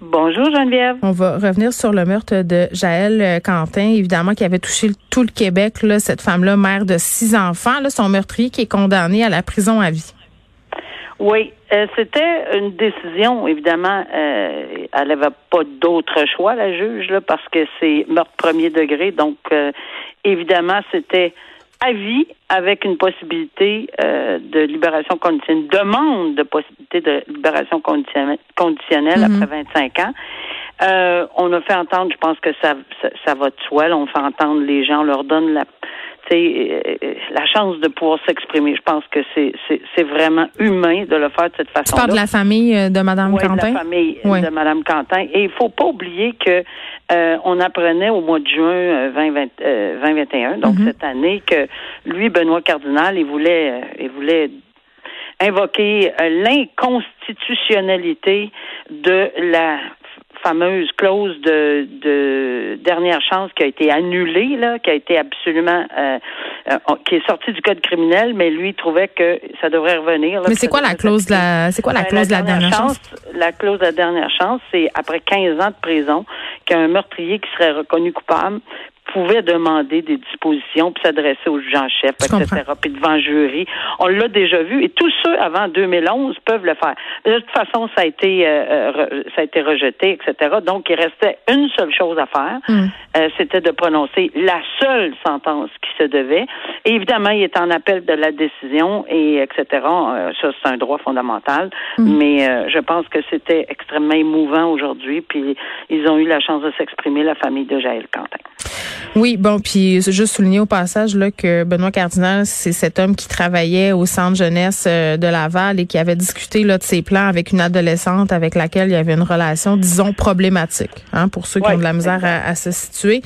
Bonjour, Geneviève. On va revenir sur le meurtre de Jaël euh, Quentin, évidemment, qui avait touché tout le Québec. Là, cette femme-là, mère de six enfants, là, son meurtrier qui est condamné à la prison à vie. Oui, euh, c'était une décision, évidemment. euh, elle n'avait pas d'autre choix, la juge, là, parce que c'est meurtre premier degré. Donc, euh, évidemment, c'était à vie avec une possibilité euh, de libération conditionnelle, une demande de possibilité de libération conditionnelle, conditionnelle Mhm. après 25 ans. Euh, on a fait entendre, je pense que ça, ça, ça va de soi. là, on fait entendre les gens, on leur donne la, la chance de pouvoir s'exprimer. Je pense que c'est, c'est, c'est vraiment humain de le faire de cette Tu façon. parles de la famille euh, de Mme Oui, Quentin? de la famille Oui. de Mme Quentin. Et il faut pas oublier que euh, on apprenait au mois de juin euh, 2020, euh, 2021, donc Mhm. cette année, que lui, Benoît Cardinal, il voulait, euh, il voulait invoquer euh, l'inconstitutionnalité de la fameuse clause de, de dernière chance qui a été annulée, là, qui a été absolument, euh, euh, qui est sortie du code criminel, mais lui trouvait que ça devrait revenir. là, Mais c'est quoi la devrait clause de la, c'est quoi la clause de la dernière chance? La clause de la dernière chance, c'est après 15 ans de prison qu'un meurtrier qui serait reconnu coupable pouvait demander des dispositions puis s'adresser au juge en chef, etc., puis devant jury. On l'a déjà vu et tous ceux avant 2011 peuvent le faire. Mais de toute façon, ça a été euh, euh, re- ça a été rejeté, etc. Donc, il restait une seule chose à faire, Hmm. euh, c'était de prononcer la seule sentence qui se devait. Et évidemment, il est en appel de la décision et etc. Ça, c'est un droit fondamental. Hmm. Mais euh, je pense que c'était extrêmement émouvant aujourd'hui. Puis ils ont eu la chance de s'exprimer, la famille de Jaël Quentin. Oui, bon, puis juste souligner au passage là, que Benoît Cardinal, c'est cet homme qui travaillait au centre jeunesse euh, de Laval et qui avait discuté là, de ses plans avec une adolescente avec laquelle il y avait une relation, disons, problématique, hein, pour ceux qui Ouais, ont de la misère à, à se situer.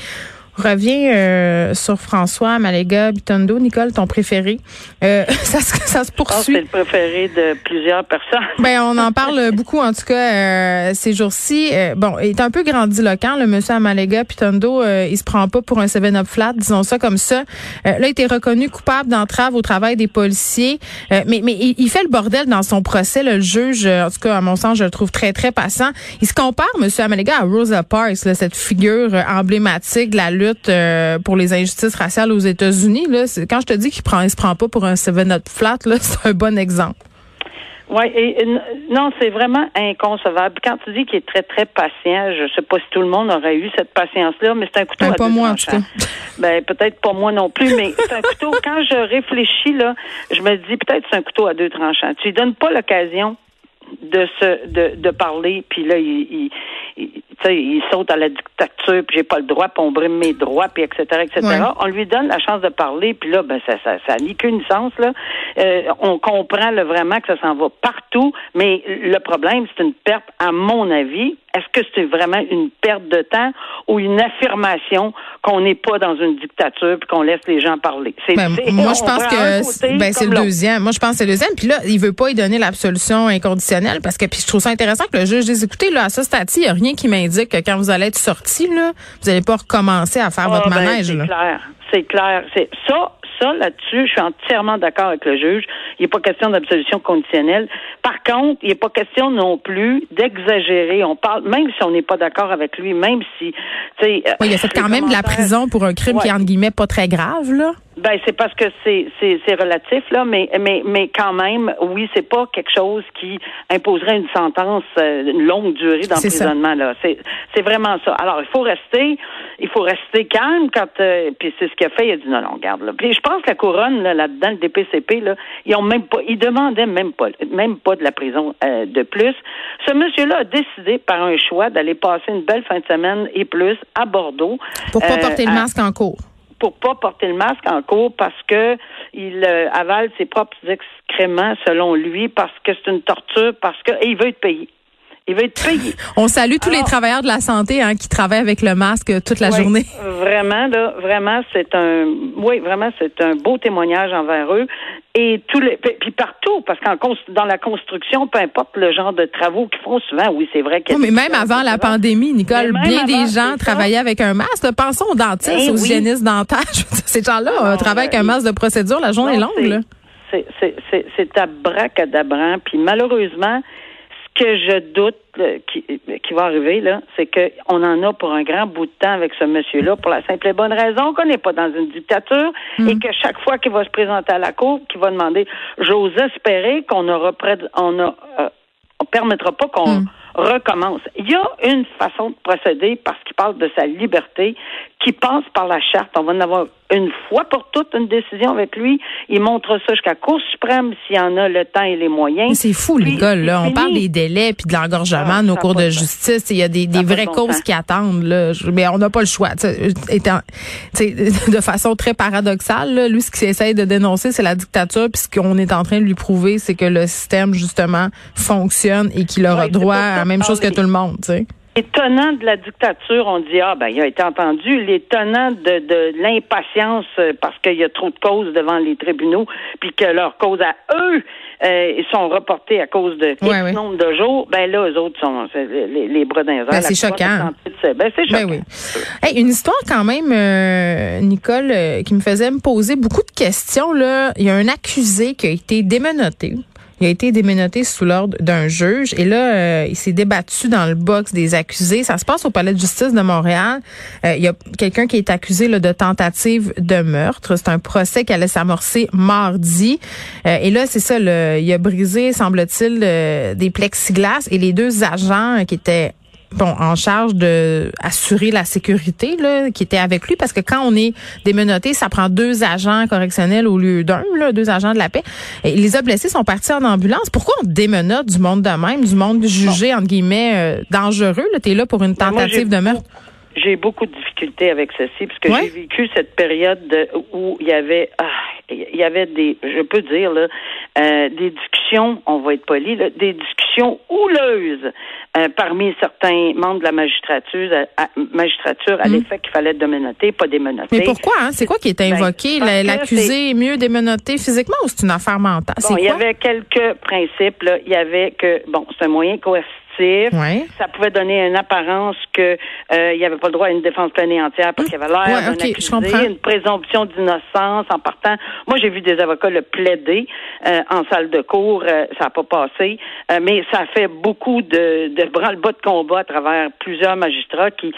Revient euh, sur François Maléga Bitondo. Nicole, ton préféré. Euh, ça, se- ça se que c'est poursuit. le préféré de plusieurs personnes. Ben, on en parle beaucoup, en tout cas, euh, ces jours-ci. Euh, bon, il est un peu grandiloquent, le monsieur Amalega Pitondo. Il se prend pas pour un 7-up flat, disons ça comme ça. Là, il été reconnu coupable d'entrave au travail des policiers. Mais mais il, il fait le bordel dans son procès. là. le juge, en tout cas, à mon sens, je le trouve très, très passant. Il se compare, monsieur Amalega, à Rosa Parks, là, cette figure emblématique de la lutte euh, pour les injustices raciales aux États-Unis. Là, quand je te dis qu'il prend, il se prend pas pour un 7-up flat, là, c'est un bon exemple. Oui, et, non, c'est vraiment inconcevable. Quand tu dis qu'il est très, très patient, je sais pas si tout le monde aurait eu cette patience-là, mais c'est un couteau Ben, à pas deux moi, en tout cas. Ben, peut-être pas moi non plus, mais c'est un couteau, quand je réfléchis, là, je me dis, peut-être c'est un couteau à deux tranchants. Tu lui donnes pas l'occasion de se, de, de parler, puis là, il, il, il- saute à la dictature, puis j'ai pas le droit, puis on brime mes droits, puis etc., etc. Ouais. On lui donne la chance de parler, puis là, ben ça, ça, ça n'a qu'une sens là. Euh, on comprend là, vraiment que ça s'en va partout, mais le problème, c'est une perte, à mon avis. Est-ce que c'est vraiment une perte de temps ou une affirmation qu'on n'est pas dans une dictature puis qu'on laisse les gens parler? C'est, Ben, moi, je pense que ben, c'est comme le deuxième. Moi, je pense que c'est le deuxième. Puis là, il veut pas y donner l'absolution inconditionnelle parce que puis je trouve ça intéressant que le juge dise écoutez, là, à ce stade-ci, il n'y a rien qui m'indique que quand vous allez être sorti, là, vous n'allez pas recommencer à faire Ah, votre ben, manège. c'est clair. C'est clair. C'est ça, ça là-dessus, je suis entièrement d'accord avec le juge. Il n'est pas question d'absolution conditionnelle. Par contre, il n'est pas question non plus d'exagérer. On parle, même si on n'est pas d'accord avec lui, même si, tu sais. euh, Oui, il a fait les quand même de la prison pour un crime qui est entre guillemets pas très grave, là. Ben c'est parce que c'est relatif là, mais mais mais quand même, oui, c'est pas quelque chose qui imposerait une sentence euh, une longue durée d'emprisonnement là. C'est c'est vraiment ça. Alors il faut rester il faut rester calme quand euh, puis c'est ce qu'il a fait. Il a dit non non regarde là. Puis je pense que la couronne là là-dedans le DPCP là, ils ont même pas ils demandaient même pas même pas de la prison euh, de plus. Ce monsieur là a décidé par un choix d'aller passer une belle fin de semaine et plus à Bordeaux Pour pas Euh, porter le à- masque en cours. Pour pas porter le masque en cours parce que il euh, avale ses propres excréments selon lui parce que c'est une torture parce que il veut être payé. Il va être payé. On salue tous les travailleurs de la santé hein, qui travaillent avec le masque toute la journée. Vraiment, là, vraiment, c'est un, oui, vraiment, c'est un beau témoignage envers eux. Et tous les, puis partout, parce qu'en dans la construction, peu importe le genre de travaux qu'ils font souvent, oui, c'est vrai. Oui, mais même avant la pandémie, Nicole, bien des gens travaillaient avec un masque. Pensons aux dentistes, eh aux hygiénistes dentaires. Ces gens-là ah travaillent avec un masque de procédure. La journée est longue. Là c'est abracadabrant. Puis malheureusement, que je doute qui, qui, va arriver, là, c'est qu'on en a pour un grand bout de temps avec ce monsieur-là, pour la simple et bonne raison qu'on n'est pas dans une dictature mm. et que chaque fois qu'il va se présenter à la cour, qu'il va demander, j'ose espérer qu'on aura près on a, euh, on permettra pas qu'on mm. Recommence. Il y a une façon de procéder parce qu'il parle de sa liberté qui passe par la charte. On va en avoir une fois pour toutes une décision avec lui. Il montre ça jusqu'à la Cour suprême s'il y en a le temps et les moyens. C'est fou, les gars, là. On parle des délais puis de l'engorgement ah, nos cours de justice. Il y a des, des vraies causes qui attendent, là. Mais on n'a pas le choix. Étant, de façon très paradoxale, là, lui, ce qu'il essaye de dénoncer, c'est la dictature. Puis ce qu'on est en train de lui prouver, c'est que le système, justement, fonctionne et qu'il aura droit à même chose que tout le monde, tu sais. L'étonnant de la dictature, on dit ah ben il a été entendu. L'étonnant de, de l'impatience euh, parce qu'il y a trop de causes devant les tribunaux, puis que leurs causes à eux euh, sont reportées à cause de ouais, nombre de jours. Ben là, eux autres sont les, les bras d'un ben, c'est choquant. Ben, c'est choquant. oui. une histoire quand même, euh, Nicole, qui me faisait me poser beaucoup de questions là. Il y a un accusé qui a été démenotté il a été déménoté sous l'ordre d'un juge et là, euh, il s'est débattu dans le box des accusés. Ça se passe au palais de justice de Montréal. Euh, il y a quelqu'un qui est accusé de tentative de meurtre. C'est un procès qui allait s'amorcer mardi. Euh, et là, c'est ça, il a brisé, semble-t-il, des plexiglas et les deux agents qui étaient bon, en charge de assurer la sécurité là, qui était avec lui parce que quand on est démenotté, ça prend deux agents correctionnels au lieu d'un, deux agents de la paix. Et les a blessés sont partis en ambulance. Pourquoi on démenote du monde de même, du monde jugé entre guillemets euh, dangereux? Là, tu es là pour une tentative de meurtre j'ai beaucoup de difficultés avec ceci parce que j'ai vécu cette période où il y avait ah, il y avait des je peux dire là euh, des discussions on va être poli là, des discussions houleuses euh, parmi certains membres de la magistrature à, magistrature à hmm. l'effet qu'il fallait démenoter pas démenoter mais pourquoi hein? c'est quoi qui est invoqué? ben, l'accusé est mieux démenoté physiquement ou c'est une affaire mentale? Bon, il y avait quelques principes là. Il y avait que bon c'est un moyen coercitif ça pouvait donner une apparence que euh, il n'y avait pas le droit à une défense pleine et entière parce qu'il y avait l'air ouais, une présomption d'innocence en partant. Moi, j'ai vu des avocats le plaider euh, en salle de cours, euh, ça n'a pas passé, mais ça fait beaucoup de, de branle-bas de combat à travers plusieurs magistrats qui,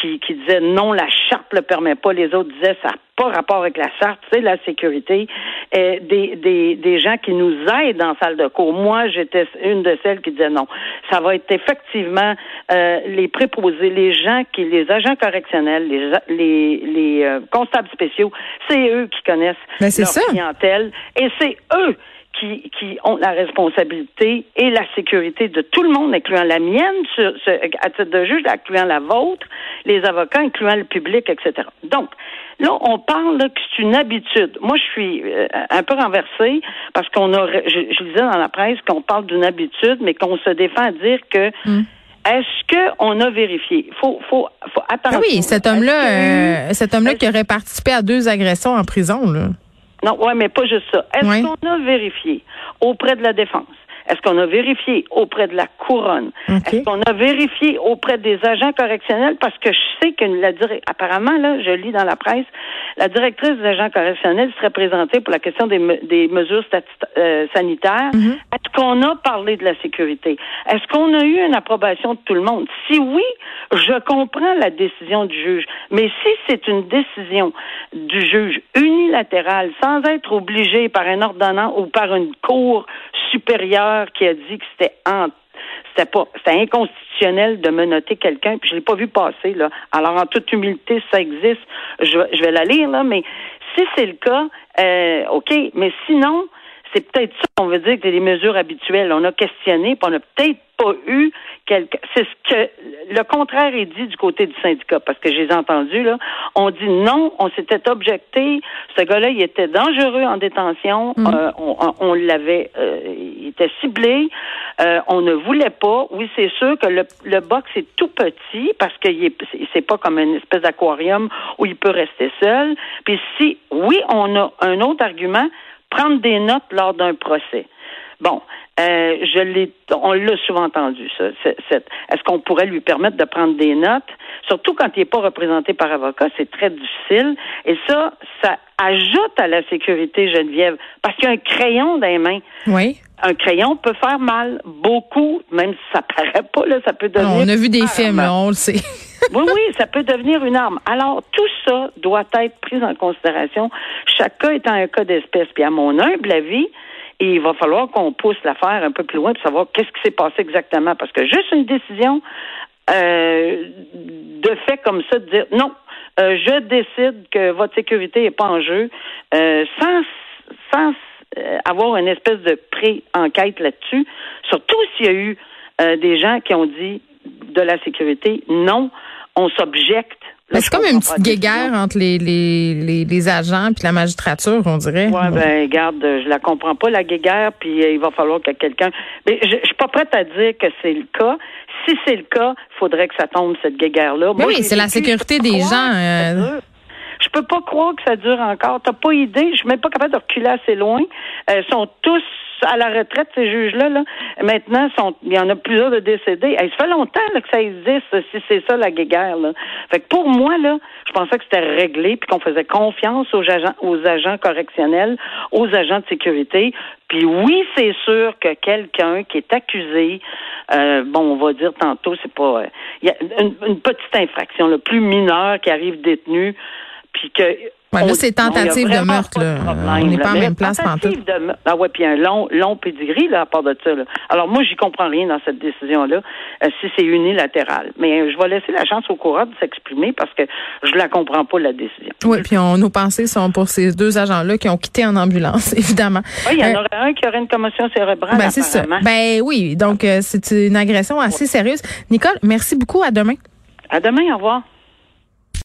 qui qui disaient non, la charte le permet pas, les autres disaient ça pas rapport avec la charte, c'est la sécurité. Euh, des, des, des gens qui nous aident en salle de cours. Moi, j'étais une de celles qui disait non. Ça va être effectivement euh, les préposés, les gens qui, les agents correctionnels, les, les, les euh, constables spéciaux, c'est eux qui connaissent ben, leur clientèle et c'est eux qui, qui ont la responsabilité et la sécurité de tout le monde, incluant la mienne, à titre de juge, incluant la vôtre, les avocats, incluant le public, etc. Donc, Là, on parle que c'est une habitude. Moi, je suis euh, un peu renversée parce qu'on a, je, je disais dans la presse qu'on parle d'une habitude, mais qu'on se défend à dire que hmm. Est-ce qu'on a vérifié? Faut, faut, faut attendre. Ah oui, cet homme-là, euh, cet homme-là qui aurait participé à deux agressions en prison, là. Non, ouais, mais pas juste ça. Est-ce qu'on a vérifié auprès de la défense? Est-ce qu'on a vérifié auprès de la couronne? Est-ce qu'on a vérifié auprès des agents correctionnels? Parce que je sais que la apparemment, là, je lis dans la presse, la directrice des agents correctionnels serait présentée pour la question des, des mesures euh, sanitaires. Mm-hmm. Est-ce qu'on a parlé de la sécurité? Est-ce qu'on a eu une approbation de tout le monde? Si oui, je comprends la décision du juge. Mais si c'est une décision du juge unilatérale, sans être obligé par un ordonnant ou par une cour supérieure qui a dit que c'était c'était pas c'était inconstitutionnel de menoter quelqu'un puis je l'ai pas vu passer là alors en toute humilité ça existe je, je vais la lire là mais si c'est le cas euh, ok mais sinon c'est peut-être ça qu'on veut dire que c'est des mesures habituelles. On a questionné, puis on n'a peut-être pas eu quelque. C'est ce que le contraire est dit du côté du syndicat, parce que j'ai entendu là. On dit non, on s'était objecté. Ce gars-là, il était dangereux en détention. Mm. Euh, on, on l'avait, euh, il était ciblé. Euh, on ne voulait pas. Oui, c'est sûr que le, le box est tout petit parce que c'est pas comme une espèce d'aquarium où il peut rester seul. Puis si, oui, on a un autre argument prendre des notes lors d'un procès. Bon, euh, je l'ai, on l'a souvent entendu. Ça, est-ce qu'on pourrait lui permettre de prendre des notes, surtout quand il n'est pas représenté par avocat, c'est très difficile. Et ça, ça ajoute à la sécurité, Geneviève, parce qu'il y a un crayon dans les mains. Oui. Un crayon peut faire mal, beaucoup, même si ça paraît pas là, ça peut devenir. on a vu des films, on le sait. Oui, oui, ça peut devenir une arme. Alors, tout ça doit être pris en considération. Chaque cas étant un cas d'espèce. Puis à mon humble avis, il va falloir qu'on pousse l'affaire un peu plus loin pour savoir qu'est-ce qui s'est passé exactement. Parce que juste une décision euh, de fait comme ça, de dire non, euh, je décide que votre sécurité n'est pas en jeu, euh, sans, sans avoir une espèce de pré-enquête là-dessus, surtout s'il y a eu des gens qui ont dit de la sécurité, non, on s'objecte c'est comme une petite guéguerre entre les, les, les, les agents puis la magistrature, on dirait. Ouais, ben garde, je la comprends pas la guéguerre, puis euh, il va falloir que quelqu'un. Mais je, je suis pas prête à dire que c'est le cas. Si c'est le cas, il faudrait que ça tombe cette guéguerre là. oui, c'est la sécurité des gens. Euh... Je peux pas croire que ça dure encore. T'as pas idée. Je suis même pas capable de reculer assez loin. Euh, ils sont tous à la retraite, ces juges-là, là, maintenant, sont, il y en a plusieurs de décédés. ça fait longtemps que ça existe, si c'est ça la guerre. Là. Fait que pour moi, là, je pensais que c'était réglé, puis qu'on faisait confiance aux agents, aux agents correctionnels, aux agents de sécurité. Puis oui, c'est sûr que quelqu'un qui est accusé, euh, bon, on va dire tantôt, c'est pas, euh, il y a une, petite infraction, le plus mineure qui arrive détenu, puis que Ouais, là, c'est tentative de meurtre. Là. on n'est pas en même place tentative de meurtre. Ah ouais, puis un long, long pédigree là, à part de ça. Là. Alors moi, j'y comprends rien dans cette décision-là, euh, si c'est unilatéral. Mais euh, je vais laisser la chance au courant de s'exprimer parce que je la comprends pas la décision. Oui, puis on, nos pensées sont pour ces deux agents-là qui ont quitté en ambulance, évidemment. Oui, il y en euh, aurait un qui aurait une commotion cérébrale. Ben c'est ça. Ben oui, donc c'est une agression assez sérieuse. Nicole, merci beaucoup. À demain. À demain. Au revoir.